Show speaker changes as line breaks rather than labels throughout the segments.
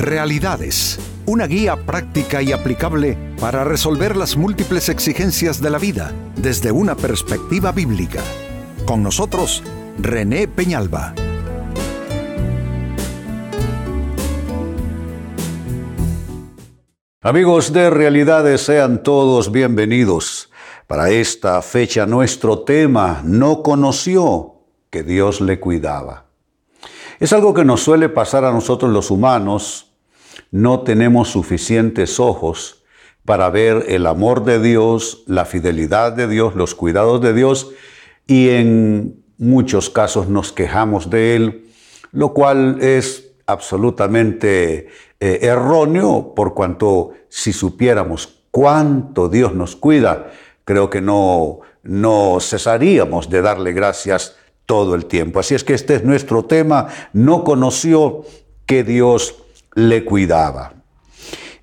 Realidades, una guía práctica y aplicable para resolver las múltiples exigencias de la vida desde una perspectiva bíblica. Con nosotros, René Peñalba.
Amigos de Realidades, sean todos bienvenidos. Para esta fecha nuestro tema no conoció que Dios le cuidaba. Es algo que nos suele pasar a nosotros los humanos. No tenemos suficientes ojos para ver el amor de Dios, la fidelidad de Dios, los cuidados de Dios y en muchos casos nos quejamos de Él, lo cual es absolutamente eh, erróneo por cuanto si supiéramos cuánto Dios nos cuida, creo que no, no cesaríamos de darle gracias todo el tiempo. Así es que este es nuestro tema. No conoció que Dios le cuidaba.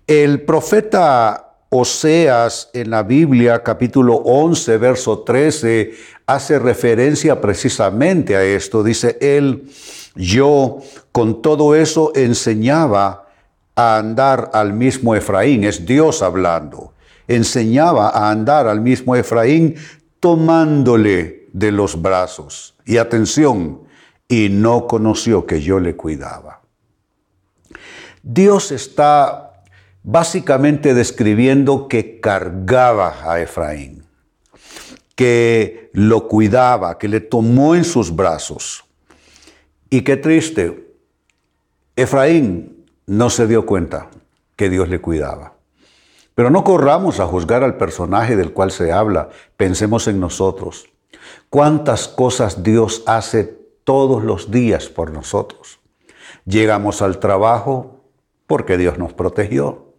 El profeta Oseas en la Biblia capítulo 11, verso 13, hace referencia precisamente a esto. Dice él, yo con todo eso enseñaba a andar al mismo Efraín, es Dios hablando, enseñaba a andar al mismo Efraín tomándole de los brazos y atención, y no conoció que yo le cuidaba. Dios está básicamente describiendo que cargaba a Efraín, que lo cuidaba, que le tomó en sus brazos. Y qué triste, Efraín no se dio cuenta que Dios le cuidaba. Pero no corramos a juzgar al personaje del cual se habla, pensemos en nosotros. ¿Cuántas cosas Dios hace todos los días por nosotros? Llegamos al trabajo porque Dios nos protegió.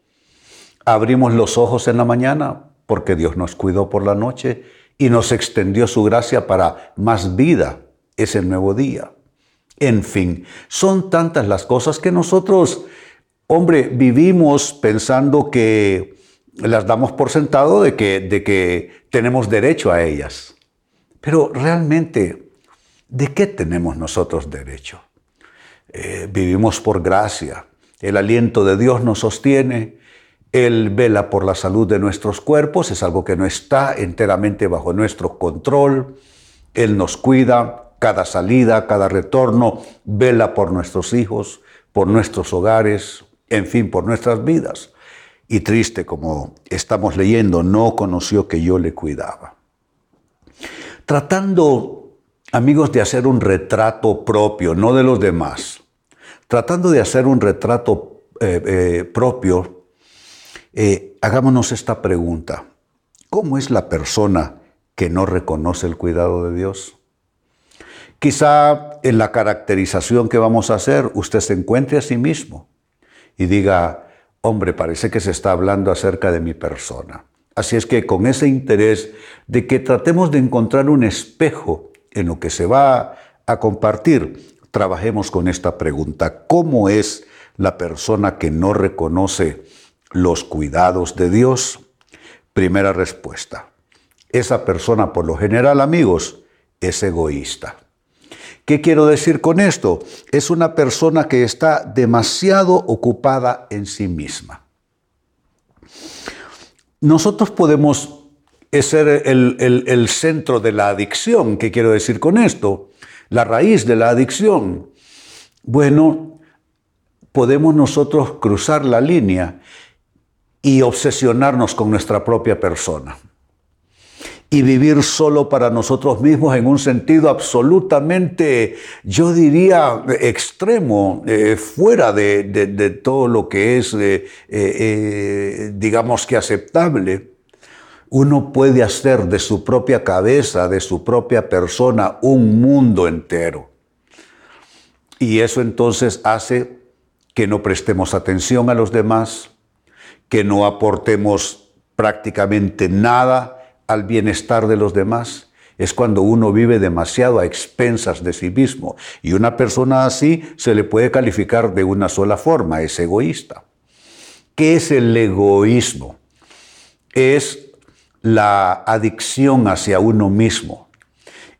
Abrimos los ojos en la mañana porque Dios nos cuidó por la noche y nos extendió su gracia para más vida ese nuevo día. En fin, son tantas las cosas que nosotros, hombre, vivimos pensando que las damos por sentado de que, de que tenemos derecho a ellas. Pero realmente, ¿de qué tenemos nosotros derecho? Eh, vivimos por gracia. El aliento de Dios nos sostiene. Él vela por la salud de nuestros cuerpos. Es algo que no está enteramente bajo nuestro control. Él nos cuida cada salida, cada retorno. Vela por nuestros hijos, por nuestros hogares, en fin, por nuestras vidas. Y triste como estamos leyendo, no conoció que yo le cuidaba tratando, amigos, de hacer un retrato propio, no de los demás, tratando de hacer un retrato eh, eh, propio, eh, hagámonos esta pregunta. ¿Cómo es la persona que no reconoce el cuidado de Dios? Quizá en la caracterización que vamos a hacer usted se encuentre a sí mismo y diga, hombre, parece que se está hablando acerca de mi persona. Así es que con ese interés de que tratemos de encontrar un espejo en lo que se va a compartir, trabajemos con esta pregunta. ¿Cómo es la persona que no reconoce los cuidados de Dios? Primera respuesta. Esa persona, por lo general, amigos, es egoísta. ¿Qué quiero decir con esto? Es una persona que está demasiado ocupada en sí misma. Nosotros podemos ser el, centro de la adicción. ¿Qué quiero decir con esto? La raíz de la adicción. Bueno, podemos nosotros cruzar la línea y obsesionarnos con nuestra propia persona y vivir solo para nosotros mismos en un sentido absolutamente, yo diría, extremo, eh, fuera de, todo lo que es, eh, eh, digamos que aceptable. Uno puede hacer de su propia cabeza, de su propia persona, un mundo entero. Y eso entonces hace que no prestemos atención a los demás, que no aportemos prácticamente nada, al bienestar de los demás. Es cuando uno vive demasiado a expensas de sí mismo. Y una persona así se le puede calificar de una sola forma, es egoísta. ¿Qué es el egoísmo? Es la adicción hacia uno mismo.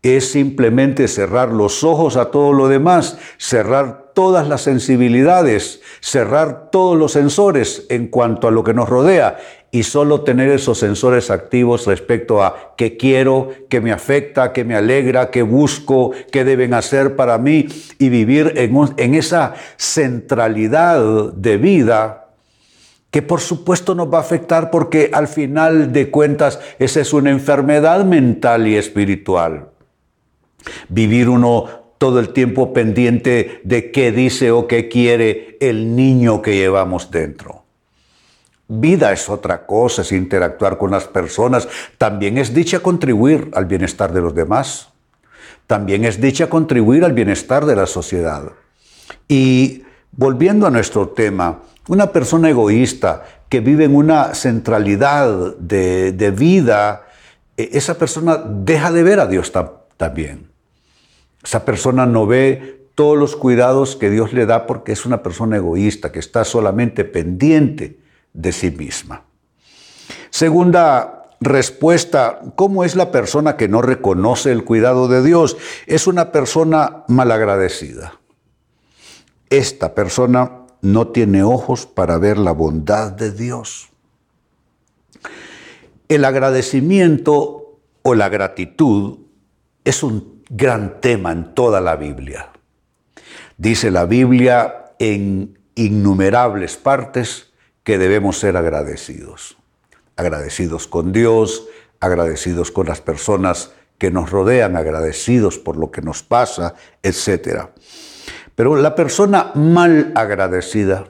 Es simplemente cerrar los ojos a todo lo demás, cerrar todas las sensibilidades, cerrar todos los sensores en cuanto a lo que nos rodea y solo tener esos sensores activos respecto a qué quiero, qué me afecta, qué me alegra, qué busco, qué deben hacer para mí y vivir en, esa centralidad de vida que por supuesto nos va a afectar porque al final de cuentas esa es una enfermedad mental y espiritual. Vivir uno todo el tiempo pendiente de qué dice o qué quiere el niño que llevamos dentro. Vida es otra cosa, es interactuar con las personas. También es dicha contribuir al bienestar de los demás. También es dicha contribuir al bienestar de la sociedad. Y volviendo a nuestro tema, una persona egoísta que vive en una centralidad de, vida, e, esa persona deja de ver a Dios también. Esa persona no ve todos los cuidados que Dios le da porque es una persona egoísta, que está solamente pendiente de sí misma. Segunda respuesta, ¿cómo es la persona que no reconoce el cuidado de Dios? Es una persona malagradecida. Esta persona no tiene ojos para ver la bondad de Dios. El agradecimiento o la gratitud es un gran tema en toda la Biblia. Dice la Biblia en innumerables partes que debemos ser agradecidos. Agradecidos con Dios, agradecidos con las personas que nos rodean, agradecidos por lo que nos pasa, etc. Pero la persona mal agradecida,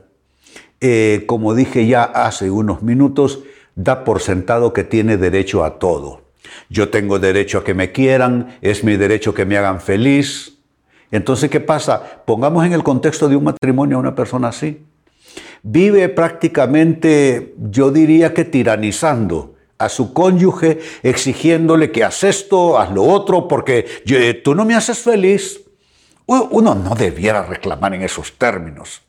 eh, como dije ya hace unos minutos, da por sentado que tiene derecho a todo. Yo tengo derecho a que me quieran, es mi derecho que me hagan feliz. Entonces, ¿qué pasa? Pongamos en el contexto de un matrimonio a una persona así. Vive prácticamente, yo diría que tiranizando a su cónyuge, exigiéndole que haz esto, haz lo otro, porque tú no me haces feliz. Uno no debiera reclamar en esos términos,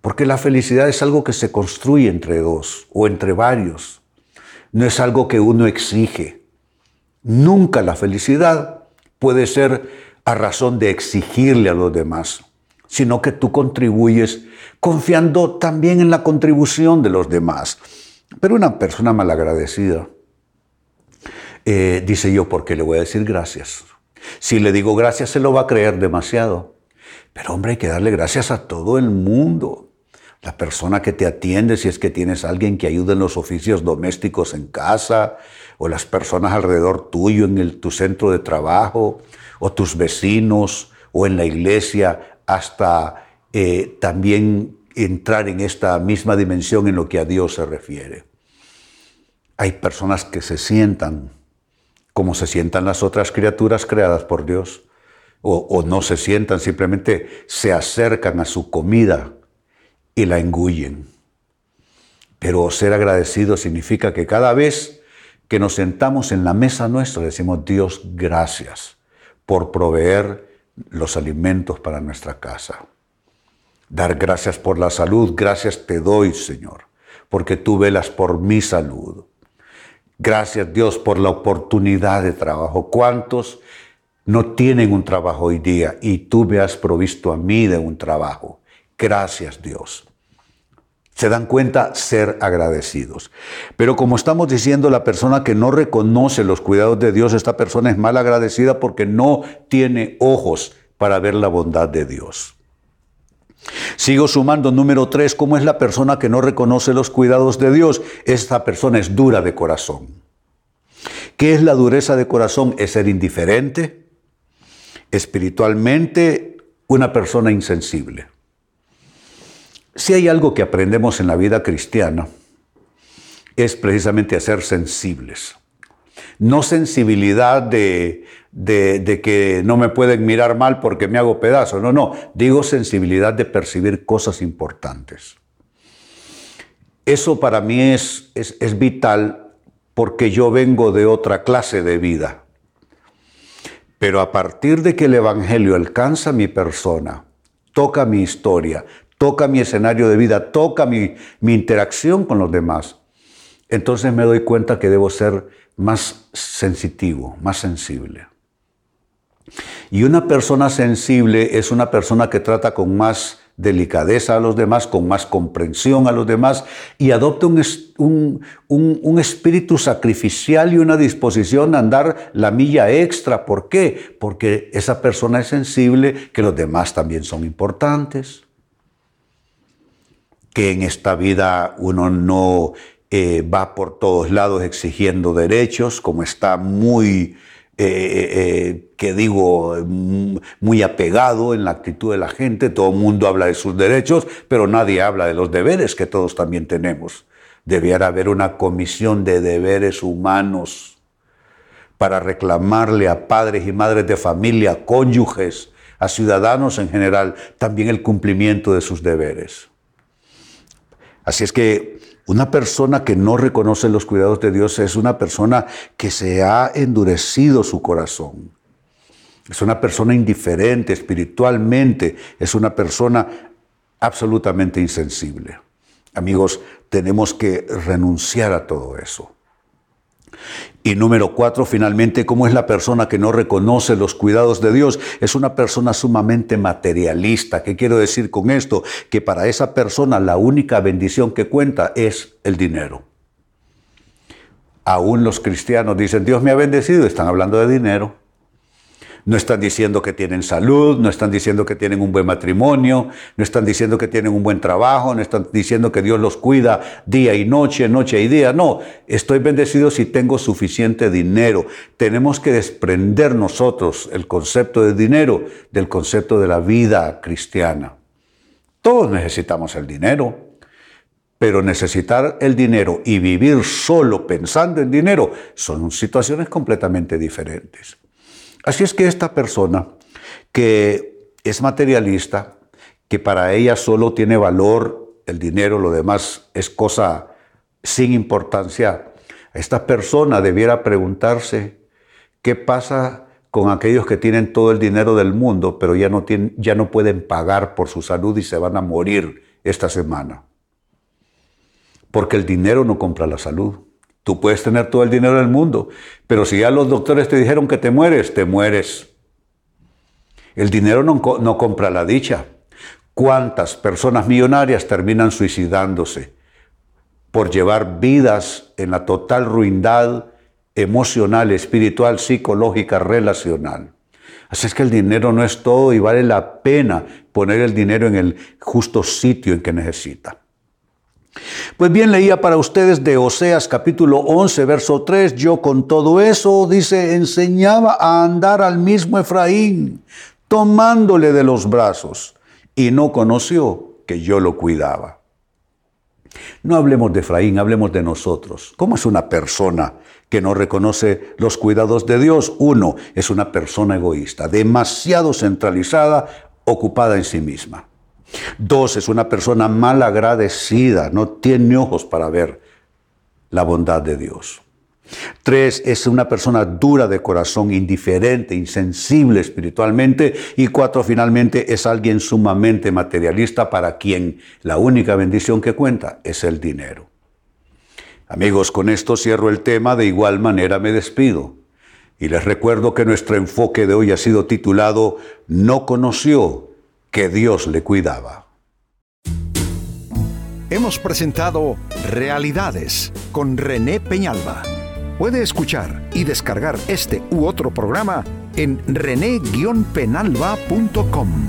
porque la felicidad es algo que se construye entre dos o entre varios, no es algo que uno exige. Nunca la felicidad puede ser a razón de exigirle a los demás, sino que tú contribuyes confiando también en la contribución de los demás. Pero una persona malagradecida, eh, dice yo, ¿por qué le voy a decir gracias? Si le digo gracias, se lo va a creer demasiado. Pero hombre, hay que darle gracias a todo el mundo. La persona que te atiende, si es que tienes alguien que ayude en los oficios domésticos en casa, o las personas alrededor tuyo en tu centro de trabajo, o tus vecinos, o en la iglesia, hasta eh, también entrar en esta misma dimensión en lo que a Dios se refiere. Hay personas que se sientan como se sientan las otras criaturas creadas por Dios, o, no se sientan, simplemente se acercan a su comida y la engullen. Pero ser agradecido significa que cada vez que nos sentamos en la mesa nuestra decimos, Dios, gracias por proveer los alimentos para nuestra casa. Dar gracias por la salud, gracias te doy, Señor, porque tú velas por mi salud. Gracias Dios por la oportunidad de trabajo. ¿Cuántos no tienen un trabajo hoy día y tú me has provisto a mí de un trabajo? Gracias Dios. Se dan cuenta ser agradecidos. Pero como estamos diciendo, la persona que no reconoce los cuidados de Dios, esta persona es mal agradecida porque no tiene ojos para ver la bondad de Dios. Sigo sumando número tres, ¿cómo es la persona que no reconoce los cuidados de Dios? Esta persona es dura de corazón. ¿Qué es la dureza de corazón? Es ser indiferente, espiritualmente una persona insensible. Si hay algo que aprendemos en la vida cristiana, es precisamente a ser sensibles. No sensibilidad de, de, que no me pueden mirar mal porque me hago pedazo. No, no, digo sensibilidad de percibir cosas importantes. Eso para mí es, es, es vital porque yo vengo de otra clase de vida. Pero a partir de que el Evangelio alcanza mi persona, toca mi historia, toca mi escenario de vida, toca mi, mi interacción con los demás, entonces me doy cuenta que debo ser más sensitivo, más sensible. Y una persona sensible es una persona que trata con más delicadeza a los demás, con más comprensión a los demás y adopta un, un, espíritu sacrificial y una disposición a andar la milla extra. ¿Por qué? Porque esa persona es sensible, que los demás también son importantes, que en esta vida uno no eh, va por todos lados exigiendo derechos, como está muy eh, eh, que digo, muy apegado en la actitud de la gente. Todo el mundo habla de sus derechos, pero nadie habla de los deberes que todos también tenemos. Debiera haber una comisión de deberes humanos para reclamarle a padres y madres de familia, cónyuges, a ciudadanos en general, también el cumplimiento de sus deberes. Así es que una persona que no reconoce los cuidados de Dios es una persona que se ha endurecido su corazón. Es una persona indiferente espiritualmente, es una persona absolutamente insensible. Amigos, tenemos que renunciar a todo eso. Y número cuatro, finalmente, ¿cómo es la persona que no reconoce los cuidados de Dios? Es una persona sumamente materialista. ¿Qué quiero decir con esto? Que para esa persona la única bendición que cuenta es el dinero. Aún los cristianos dicen, Dios me ha bendecido, están hablando de dinero. No están diciendo que tienen salud, no están diciendo que tienen un buen matrimonio, no están diciendo que tienen un buen trabajo, no están diciendo que Dios los cuida día y noche, noche y día. No, estoy bendecido si tengo suficiente dinero. Tenemos que desprender nosotros el concepto de dinero del concepto de la vida cristiana. Todos necesitamos el dinero, pero necesitar el dinero y vivir solo pensando en dinero son situaciones completamente diferentes. Así es que esta persona que es materialista, que para ella solo tiene valor el dinero, lo demás es cosa sin importancia, esta persona debiera preguntarse qué pasa con aquellos que tienen todo el dinero del mundo, pero ya no, ya no pueden pagar por su salud y se van a morir esta semana. Porque el dinero no compra la salud. Tú puedes tener todo el dinero del mundo, pero si ya los doctores te dijeron que te mueres, te mueres. El dinero no, no compra la dicha. ¿Cuántas personas millonarias terminan suicidándose por llevar vidas en la total ruindad emocional, espiritual, psicológica, relacional? Así es que el dinero no es todo y vale la pena poner el dinero en el justo sitio en que necesita. Pues bien, leía para ustedes de Oseas capítulo 11, verso 3, yo con todo eso, dice, enseñaba a andar al mismo Efraín, tomándole de los brazos, y no conoció que yo lo cuidaba. No hablemos de Efraín, hablemos de nosotros. ¿Cómo es una persona que no reconoce los cuidados de Dios? Uno, es una persona egoísta, demasiado centralizada, ocupada en sí misma. Dos, es una persona mal agradecida, no tiene ojos para ver la bondad de Dios. Tres, es una persona dura de corazón, indiferente, insensible espiritualmente. Y cuatro, finalmente, es alguien sumamente materialista para quien la única bendición que cuenta es el dinero. Amigos, con esto cierro el tema, de igual manera me despido. Y les recuerdo que nuestro enfoque de hoy ha sido titulado No conoció que Dios le cuidaba.
Hemos presentado Realidades con René Peñalba. Puede escuchar y descargar este u otro programa en rene-penalba.com.